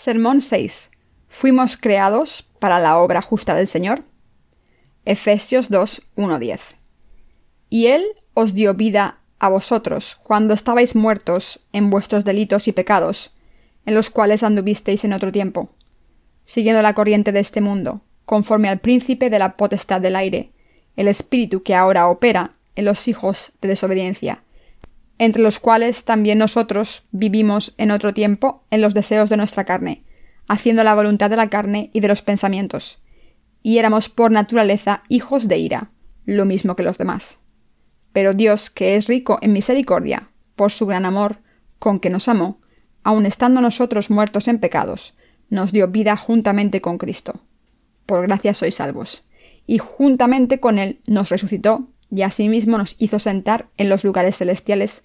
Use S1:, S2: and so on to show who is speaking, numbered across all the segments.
S1: Sermón 6. ¿Fuimos creados para la obra justa del Señor? Efesios 2, 1, 10. Y Él os dio vida a vosotros cuando estabais muertos en vuestros delitos y pecados, en los cuales anduvisteis en otro tiempo, siguiendo la corriente de este mundo, conforme al príncipe de la potestad del aire, el espíritu que ahora opera en los hijos de desobediencia, entre los cuales también nosotros vivimos en otro tiempo en los deseos de nuestra carne, haciendo la voluntad de la carne y de los pensamientos, y éramos por naturaleza hijos de ira, lo mismo que los demás. Pero Dios, que es rico en misericordia, por su gran amor, con que nos amó, aun estando nosotros muertos en pecados, nos dio vida juntamente con Cristo. Por gracia sois salvos. Y juntamente con Él nos resucitó y asimismo nos hizo sentar en los lugares celestiales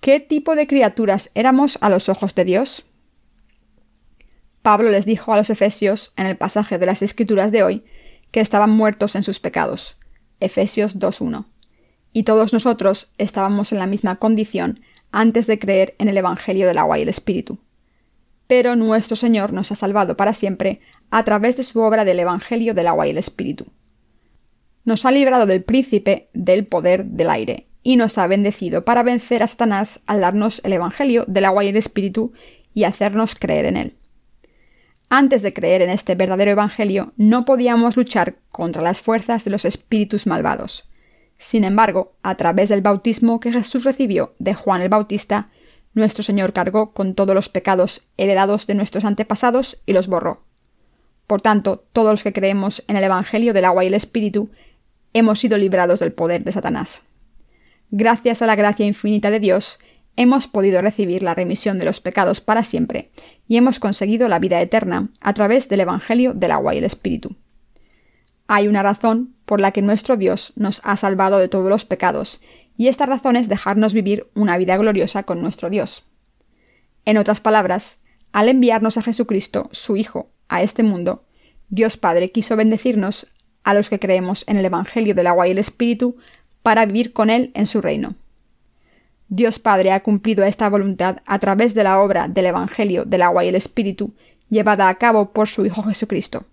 S1: ¿Qué tipo de criaturas éramos a los ojos de Dios? Pablo les dijo a los Efesios, en el pasaje de las Escrituras de hoy, que estaban muertos en sus pecados. Efesios 2.1. Y todos nosotros estábamos en la misma condición antes de creer en el Evangelio del agua y el Espíritu. Pero nuestro Señor nos ha salvado para siempre a través de su obra del Evangelio del agua y el Espíritu nos ha librado del príncipe del poder del aire y nos ha bendecido para vencer a Satanás al darnos el Evangelio del agua y el Espíritu y hacernos creer en él. Antes de creer en este verdadero Evangelio no podíamos luchar contra las fuerzas de los espíritus malvados. Sin embargo, a través del bautismo que Jesús recibió de Juan el Bautista, nuestro Señor cargó con todos los pecados heredados de nuestros antepasados y los borró. Por tanto, todos los que creemos en el Evangelio del agua y el Espíritu hemos sido librados del poder de Satanás. Gracias a la gracia infinita de Dios, hemos podido recibir la remisión de los pecados para siempre y hemos conseguido la vida eterna a través del Evangelio del agua y el Espíritu. Hay una razón por la que nuestro Dios nos ha salvado de todos los pecados, y esta razón es dejarnos vivir una vida gloriosa con nuestro Dios. En otras palabras, al enviarnos a Jesucristo, su Hijo, a este mundo, Dios Padre quiso bendecirnos a los que creemos en el Evangelio del agua y el Espíritu para vivir con Él en su reino. Dios Padre ha cumplido esta voluntad a través de la obra del Evangelio del agua y el Espíritu llevada a cabo por su Hijo Jesucristo.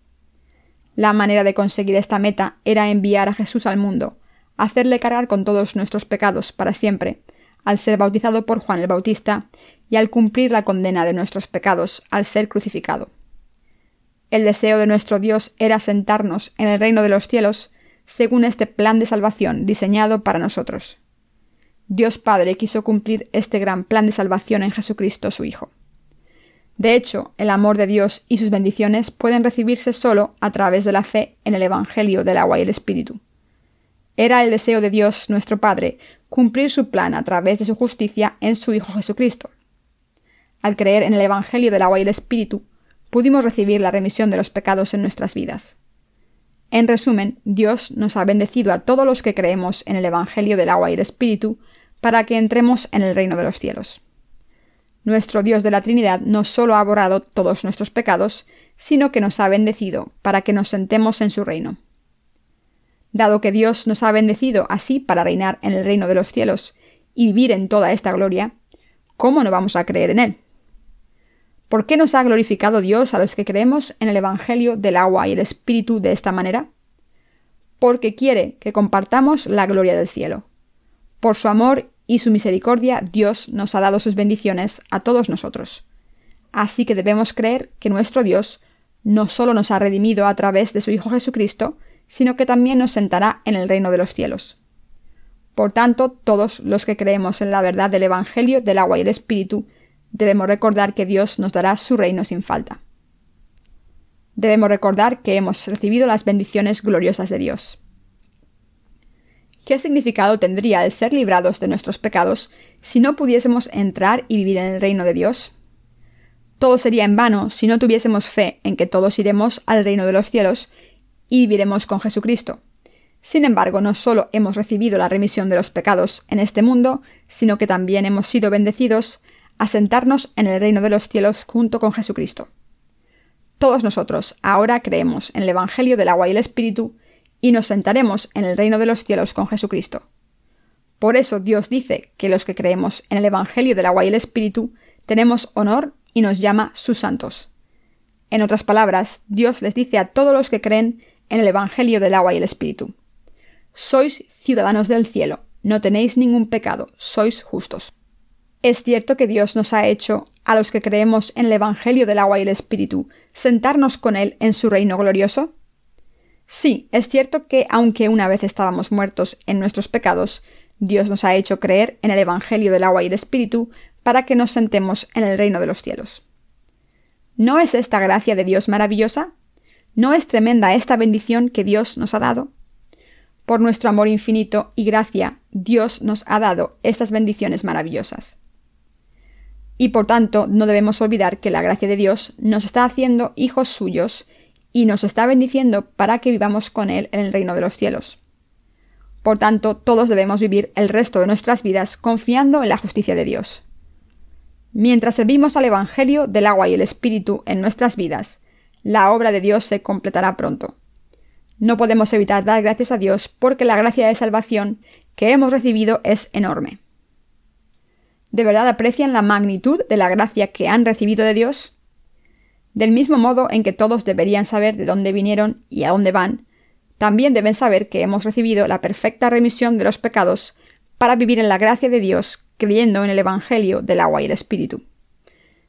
S1: La manera de conseguir esta meta era enviar a Jesús al mundo, hacerle cargar con todos nuestros pecados para siempre, al ser bautizado por Juan el Bautista y al cumplir la condena de nuestros pecados al ser crucificado. El deseo de nuestro Dios era sentarnos en el reino de los cielos según este plan de salvación diseñado para nosotros. Dios Padre quiso cumplir este gran plan de salvación en Jesucristo su Hijo. De hecho, el amor de Dios y sus bendiciones pueden recibirse solo a través de la fe en el Evangelio del agua y el Espíritu. Era el deseo de Dios nuestro Padre cumplir su plan a través de su justicia en su Hijo Jesucristo. Al creer en el Evangelio del agua y el Espíritu, pudimos recibir la remisión de los pecados en nuestras vidas. En resumen, Dios nos ha bendecido a todos los que creemos en el Evangelio del agua y el Espíritu para que entremos en el reino de los cielos. Nuestro Dios de la Trinidad no solo ha borrado todos nuestros pecados, sino que nos ha bendecido para que nos sentemos en su reino. Dado que Dios nos ha bendecido así para reinar en el reino de los cielos y vivir en toda esta gloria, ¿cómo no vamos a creer en Él? ¿Por qué nos ha glorificado Dios a los que creemos en el Evangelio del agua y el Espíritu de esta manera? Porque quiere que compartamos la gloria del cielo. Por su amor y su misericordia, Dios nos ha dado sus bendiciones a todos nosotros. Así que debemos creer que nuestro Dios no solo nos ha redimido a través de su Hijo Jesucristo, sino que también nos sentará en el reino de los cielos. Por tanto, todos los que creemos en la verdad del Evangelio del agua y el Espíritu debemos recordar que Dios nos dará su reino sin falta. Debemos recordar que hemos recibido las bendiciones gloriosas de Dios. ¿Qué significado tendría el ser librados de nuestros pecados si no pudiésemos entrar y vivir en el reino de Dios? todo sería en vano si no tuviésemos fe en que todos iremos al reino de los cielos y viviremos con Jesucristo. Sin embargo, no solo hemos recibido la remisión de los pecados en este mundo, sino que también hemos sido bendecidos a sentarnos en el reino de los cielos junto con Jesucristo. Todos nosotros ahora creemos en el Evangelio del agua y el Espíritu y nos sentaremos en el reino de los cielos con Jesucristo. Por eso Dios dice que los que creemos en el Evangelio del agua y el Espíritu tenemos honor y nos llama sus santos. En otras palabras, Dios les dice a todos los que creen en el Evangelio del agua y el Espíritu. Sois ciudadanos del cielo, no tenéis ningún pecado, sois justos. Es cierto que Dios nos ha hecho, a los que creemos en el Evangelio del agua y el Espíritu, sentarnos con Él en su reino glorioso. Sí, es cierto que aunque una vez estábamos muertos en nuestros pecados, Dios nos ha hecho creer en el Evangelio del agua y el Espíritu para que nos sentemos en el reino de los cielos. ¿No es esta gracia de Dios maravillosa? ¿No es tremenda esta bendición que Dios nos ha dado? Por nuestro amor infinito y gracia, Dios nos ha dado estas bendiciones maravillosas. Y por tanto, no debemos olvidar que la gracia de Dios nos está haciendo hijos suyos y nos está bendiciendo para que vivamos con Él en el reino de los cielos. Por tanto, todos debemos vivir el resto de nuestras vidas confiando en la justicia de Dios. Mientras servimos al Evangelio del agua y el Espíritu en nuestras vidas, la obra de Dios se completará pronto. No podemos evitar dar gracias a Dios porque la gracia de salvación que hemos recibido es enorme. ¿De verdad aprecian la magnitud de la gracia que han recibido de Dios? Del mismo modo en que todos deberían saber de dónde vinieron y a dónde van, también deben saber que hemos recibido la perfecta remisión de los pecados para vivir en la gracia de Dios creyendo en el Evangelio del agua y el Espíritu.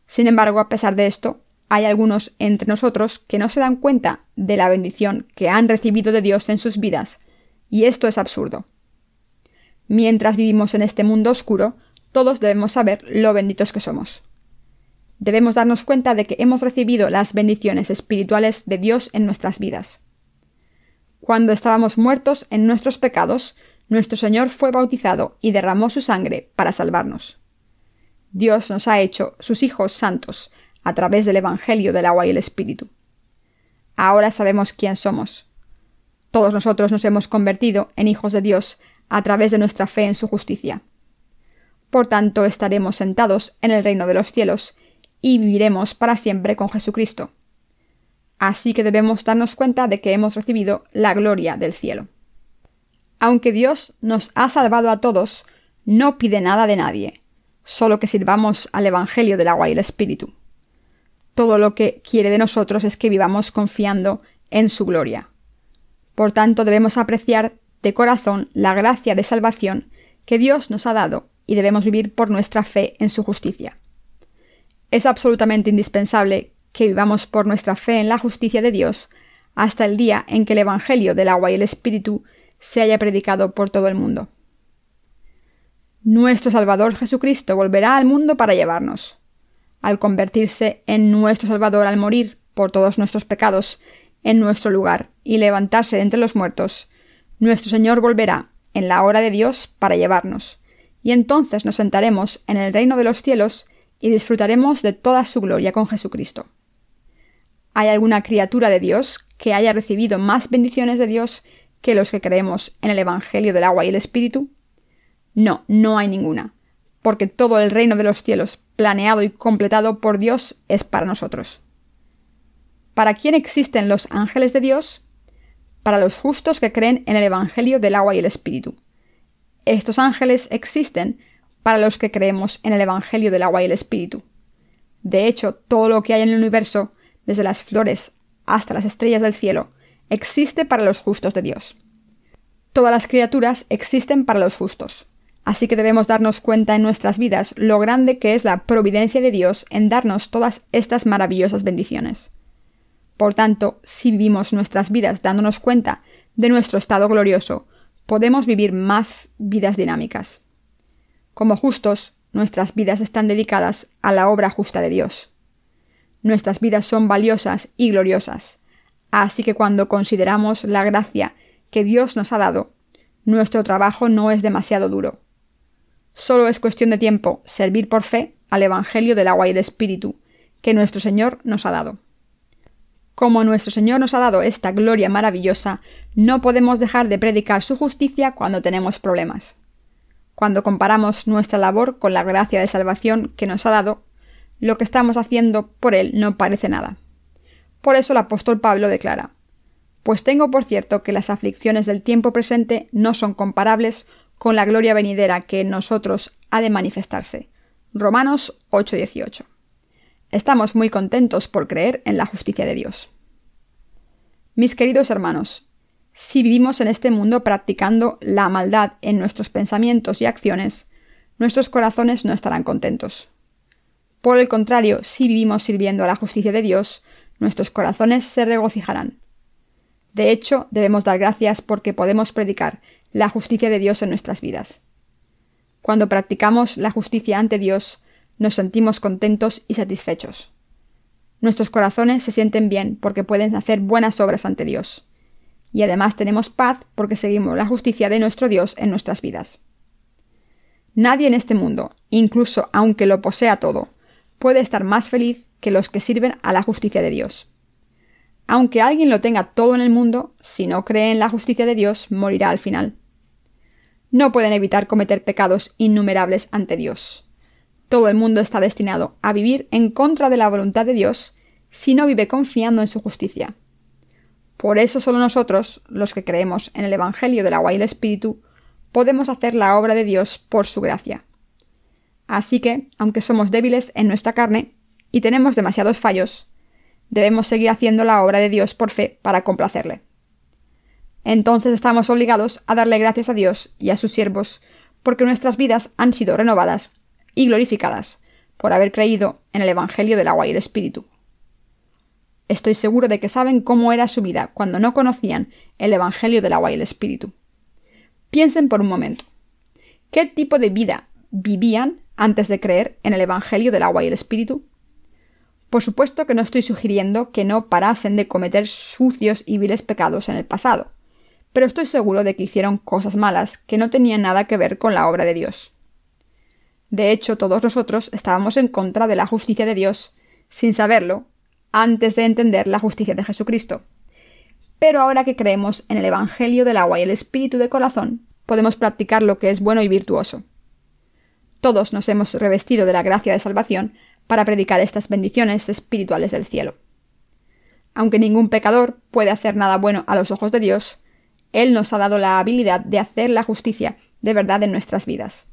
S1: Sin embargo, a pesar de esto, hay algunos entre nosotros que no se dan cuenta de la bendición que han recibido de Dios en sus vidas, y esto es absurdo. Mientras vivimos en este mundo oscuro, todos debemos saber lo benditos que somos. Debemos darnos cuenta de que hemos recibido las bendiciones espirituales de Dios en nuestras vidas. Cuando estábamos muertos en nuestros pecados, nuestro Señor fue bautizado y derramó su sangre para salvarnos. Dios nos ha hecho sus hijos santos a través del Evangelio del agua y el Espíritu. Ahora sabemos quién somos. Todos nosotros nos hemos convertido en hijos de Dios a través de nuestra fe en su justicia. Por tanto, estaremos sentados en el reino de los cielos y viviremos para siempre con Jesucristo. Así que debemos darnos cuenta de que hemos recibido la gloria del cielo. Aunque Dios nos ha salvado a todos, no pide nada de nadie, solo que sirvamos al Evangelio del agua y el Espíritu. Todo lo que quiere de nosotros es que vivamos confiando en su gloria. Por tanto, debemos apreciar de corazón la gracia de salvación que Dios nos ha dado y debemos vivir por nuestra fe en su justicia. Es absolutamente indispensable que vivamos por nuestra fe en la justicia de Dios hasta el día en que el Evangelio del agua y el Espíritu se haya predicado por todo el mundo. Nuestro Salvador Jesucristo volverá al mundo para llevarnos. Al convertirse en nuestro Salvador al morir por todos nuestros pecados en nuestro lugar y levantarse de entre los muertos, nuestro Señor volverá en la hora de Dios para llevarnos, y entonces nos sentaremos en el reino de los cielos y disfrutaremos de toda su gloria con Jesucristo. ¿Hay alguna criatura de Dios que haya recibido más bendiciones de Dios que los que creemos en el Evangelio del agua y el Espíritu? No, no hay ninguna, porque todo el reino de los cielos, planeado y completado por Dios, es para nosotros. ¿Para quién existen los ángeles de Dios? Para los justos que creen en el Evangelio del agua y el Espíritu. Estos ángeles existen para los que creemos en el Evangelio del agua y el Espíritu. De hecho, todo lo que hay en el universo, desde las flores hasta las estrellas del cielo, existe para los justos de Dios. Todas las criaturas existen para los justos. Así que debemos darnos cuenta en nuestras vidas lo grande que es la providencia de Dios en darnos todas estas maravillosas bendiciones. Por tanto, si vivimos nuestras vidas dándonos cuenta de nuestro estado glorioso, podemos vivir más vidas dinámicas. Como justos, nuestras vidas están dedicadas a la obra justa de Dios. Nuestras vidas son valiosas y gloriosas, Así que cuando consideramos la gracia que Dios nos ha dado, nuestro trabajo no es demasiado duro. Solo es cuestión de tiempo servir por fe al Evangelio del agua y del Espíritu, que nuestro Señor nos ha dado. Como nuestro Señor nos ha dado esta gloria maravillosa, no podemos dejar de predicar su justicia cuando tenemos problemas. Cuando comparamos nuestra labor con la gracia de salvación que nos ha dado, lo que estamos haciendo por Él no parece nada. Por eso el apóstol Pablo declara, Pues tengo por cierto que las aflicciones del tiempo presente no son comparables con la gloria venidera que en nosotros ha de manifestarse. Romanos 8:18. Estamos muy contentos por creer en la justicia de Dios. Mis queridos hermanos, si vivimos en este mundo practicando la maldad en nuestros pensamientos y acciones, nuestros corazones no estarán contentos. Por el contrario, si vivimos sirviendo a la justicia de Dios, nuestros corazones se regocijarán. De hecho, debemos dar gracias porque podemos predicar la justicia de Dios en nuestras vidas. Cuando practicamos la justicia ante Dios, nos sentimos contentos y satisfechos. Nuestros corazones se sienten bien porque pueden hacer buenas obras ante Dios. Y además tenemos paz porque seguimos la justicia de nuestro Dios en nuestras vidas. Nadie en este mundo, incluso aunque lo posea todo, puede estar más feliz que los que sirven a la justicia de Dios. Aunque alguien lo tenga todo en el mundo, si no cree en la justicia de Dios, morirá al final. No pueden evitar cometer pecados innumerables ante Dios. Todo el mundo está destinado a vivir en contra de la voluntad de Dios si no vive confiando en su justicia. Por eso solo nosotros, los que creemos en el Evangelio del agua y el Espíritu, podemos hacer la obra de Dios por su gracia. Así que, aunque somos débiles en nuestra carne y tenemos demasiados fallos, debemos seguir haciendo la obra de Dios por fe para complacerle. Entonces estamos obligados a darle gracias a Dios y a sus siervos porque nuestras vidas han sido renovadas y glorificadas por haber creído en el Evangelio del agua y el Espíritu. Estoy seguro de que saben cómo era su vida cuando no conocían el Evangelio del agua y el Espíritu. Piensen por un momento. ¿Qué tipo de vida vivían antes de creer en el Evangelio del agua y el Espíritu? Por supuesto que no estoy sugiriendo que no parasen de cometer sucios y viles pecados en el pasado, pero estoy seguro de que hicieron cosas malas que no tenían nada que ver con la obra de Dios. De hecho, todos nosotros estábamos en contra de la justicia de Dios, sin saberlo, antes de entender la justicia de Jesucristo. Pero ahora que creemos en el Evangelio del agua y el Espíritu de corazón, podemos practicar lo que es bueno y virtuoso. Todos nos hemos revestido de la gracia de salvación para predicar estas bendiciones espirituales del cielo. Aunque ningún pecador puede hacer nada bueno a los ojos de Dios, Él nos ha dado la habilidad de hacer la justicia de verdad en nuestras vidas.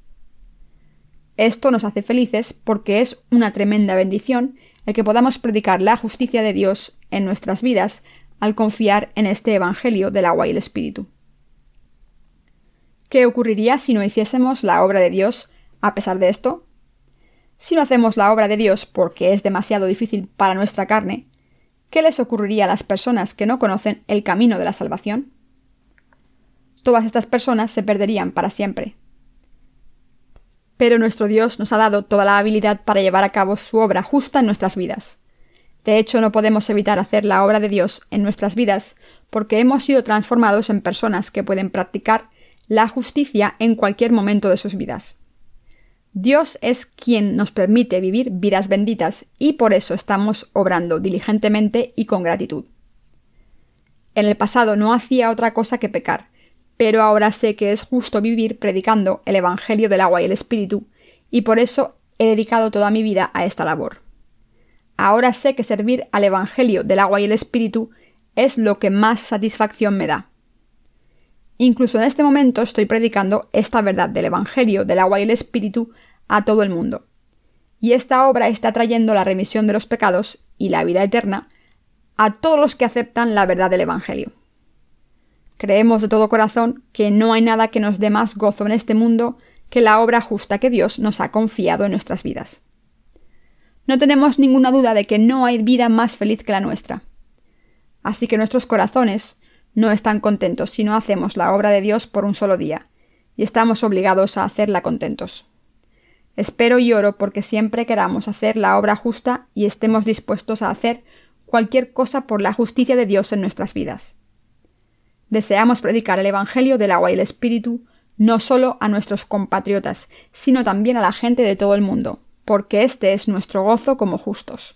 S1: Esto nos hace felices porque es una tremenda bendición el que podamos predicar la justicia de Dios en nuestras vidas al confiar en este Evangelio del agua y el Espíritu. ¿Qué ocurriría si no hiciésemos la obra de Dios a pesar de esto? Si no hacemos la obra de Dios porque es demasiado difícil para nuestra carne, ¿qué les ocurriría a las personas que no conocen el camino de la salvación? Todas estas personas se perderían para siempre pero nuestro Dios nos ha dado toda la habilidad para llevar a cabo su obra justa en nuestras vidas. De hecho, no podemos evitar hacer la obra de Dios en nuestras vidas porque hemos sido transformados en personas que pueden practicar la justicia en cualquier momento de sus vidas. Dios es quien nos permite vivir vidas benditas y por eso estamos obrando diligentemente y con gratitud. En el pasado no hacía otra cosa que pecar, pero ahora sé que es justo vivir predicando el Evangelio del agua y el Espíritu, y por eso he dedicado toda mi vida a esta labor. Ahora sé que servir al Evangelio del agua y el Espíritu es lo que más satisfacción me da. Incluso en este momento estoy predicando esta verdad del Evangelio del agua y el Espíritu a todo el mundo. Y esta obra está trayendo la remisión de los pecados y la vida eterna a todos los que aceptan la verdad del Evangelio. Creemos de todo corazón que no hay nada que nos dé más gozo en este mundo que la obra justa que Dios nos ha confiado en nuestras vidas. No tenemos ninguna duda de que no hay vida más feliz que la nuestra. Así que nuestros corazones no están contentos si no hacemos la obra de Dios por un solo día, y estamos obligados a hacerla contentos. Espero y oro porque siempre queramos hacer la obra justa y estemos dispuestos a hacer cualquier cosa por la justicia de Dios en nuestras vidas. Deseamos predicar el Evangelio del agua y el Espíritu no solo a nuestros compatriotas, sino también a la gente de todo el mundo, porque este es nuestro gozo como justos.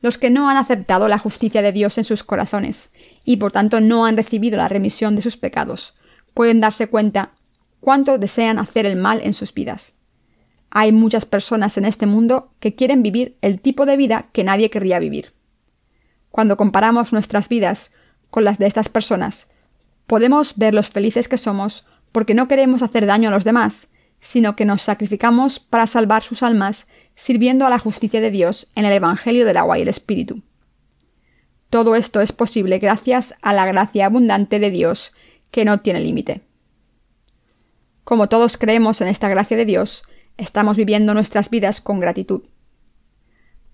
S1: los que no han aceptado la justicia de Dios en sus corazones y por tanto no han recibido la remisión de sus pecados, pueden darse cuenta cuánto desean hacer el mal en sus vidas. Hay muchas personas en este mundo que quieren vivir el tipo de vida que nadie querría vivir. Cuando comparamos nuestras vidas con las de estas personas, podemos ver los felices que somos porque no queremos hacer daño a los demás, sino que nos sacrificamos para salvar sus almas sirviendo a la justicia de Dios en el Evangelio del agua y el Espíritu. Todo esto es posible gracias a la gracia abundante de Dios que no tiene límite. Como todos creemos en esta gracia de Dios, estamos viviendo nuestras vidas con gratitud.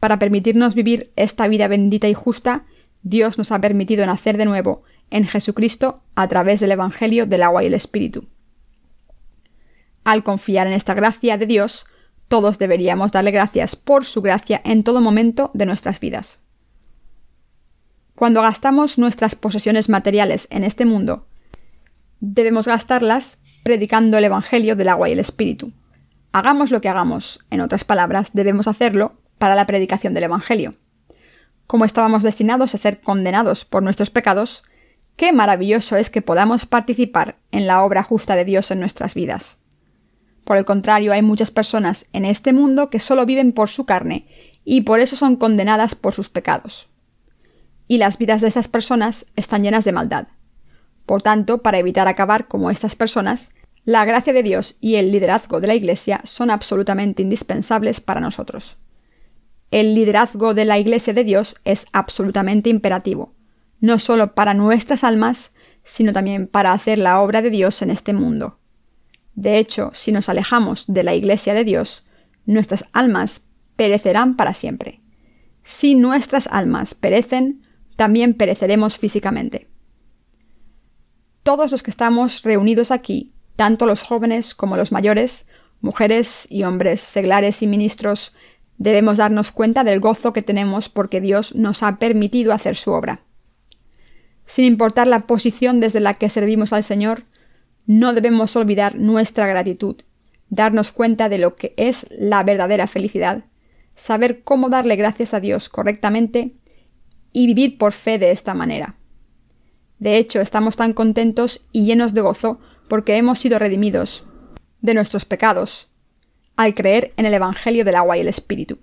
S1: Para permitirnos vivir esta vida bendita y justa, Dios nos ha permitido nacer de nuevo en Jesucristo a través del Evangelio del agua y el Espíritu. Al confiar en esta gracia de Dios, todos deberíamos darle gracias por su gracia en todo momento de nuestras vidas. Cuando gastamos nuestras posesiones materiales en este mundo, debemos gastarlas predicando el Evangelio del agua y el Espíritu. Hagamos lo que hagamos, en otras palabras, debemos hacerlo para la predicación del Evangelio. Como estábamos destinados a ser condenados por nuestros pecados, qué maravilloso es que podamos participar en la obra justa de Dios en nuestras vidas. Por el contrario, hay muchas personas en este mundo que solo viven por su carne y por eso son condenadas por sus pecados. Y las vidas de estas personas están llenas de maldad. Por tanto, para evitar acabar como estas personas, la gracia de Dios y el liderazgo de la Iglesia son absolutamente indispensables para nosotros. El liderazgo de la Iglesia de Dios es absolutamente imperativo, no solo para nuestras almas, sino también para hacer la obra de Dios en este mundo. De hecho, si nos alejamos de la Iglesia de Dios, nuestras almas perecerán para siempre. Si nuestras almas perecen, también pereceremos físicamente. Todos los que estamos reunidos aquí, tanto los jóvenes como los mayores, mujeres y hombres, seglares y ministros, debemos darnos cuenta del gozo que tenemos porque Dios nos ha permitido hacer su obra. Sin importar la posición desde la que servimos al Señor, no debemos olvidar nuestra gratitud, darnos cuenta de lo que es la verdadera felicidad, saber cómo darle gracias a Dios correctamente y vivir por fe de esta manera. De hecho, estamos tan contentos y llenos de gozo porque hemos sido redimidos de nuestros pecados al creer en el Evangelio del agua y el Espíritu,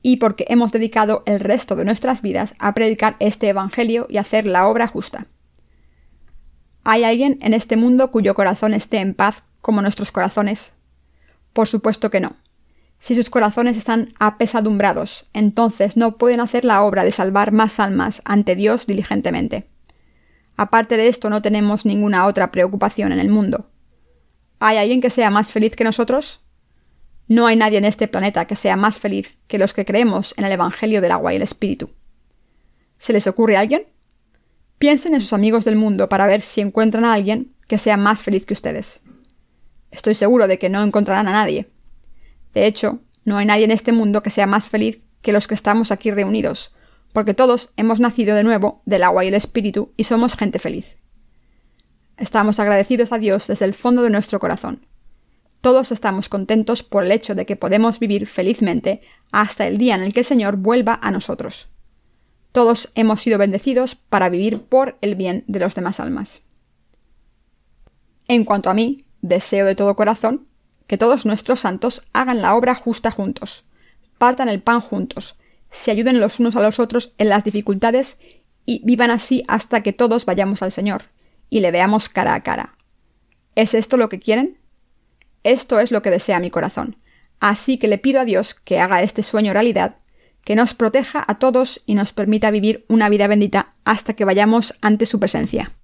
S1: y porque hemos dedicado el resto de nuestras vidas a predicar este Evangelio y hacer la obra justa. ¿Hay alguien en este mundo cuyo corazón esté en paz como nuestros corazones? Por supuesto que no. Si sus corazones están apesadumbrados, entonces no pueden hacer la obra de salvar más almas ante Dios diligentemente. Aparte de esto, no tenemos ninguna otra preocupación en el mundo. ¿Hay alguien que sea más feliz que nosotros? No hay nadie en este planeta que sea más feliz que los que creemos en el Evangelio del agua y el Espíritu. ¿Se les ocurre a alguien? Piensen en sus amigos del mundo para ver si encuentran a alguien que sea más feliz que ustedes. Estoy seguro de que no encontrarán a nadie. De hecho, no hay nadie en este mundo que sea más feliz que los que estamos aquí reunidos, porque todos hemos nacido de nuevo del agua y el espíritu y somos gente feliz. Estamos agradecidos a Dios desde el fondo de nuestro corazón. Todos estamos contentos por el hecho de que podemos vivir felizmente hasta el día en el que el Señor vuelva a nosotros. Todos hemos sido bendecidos para vivir por el bien de los demás almas. En cuanto a mí, deseo de todo corazón que todos nuestros santos hagan la obra justa juntos, partan el pan juntos, se ayuden los unos a los otros en las dificultades y vivan así hasta que todos vayamos al Señor y le veamos cara a cara. ¿Es esto lo que quieren? Esto es lo que desea mi corazón. Así que le pido a Dios que haga este sueño realidad que nos proteja a todos y nos permita vivir una vida bendita hasta que vayamos ante su presencia.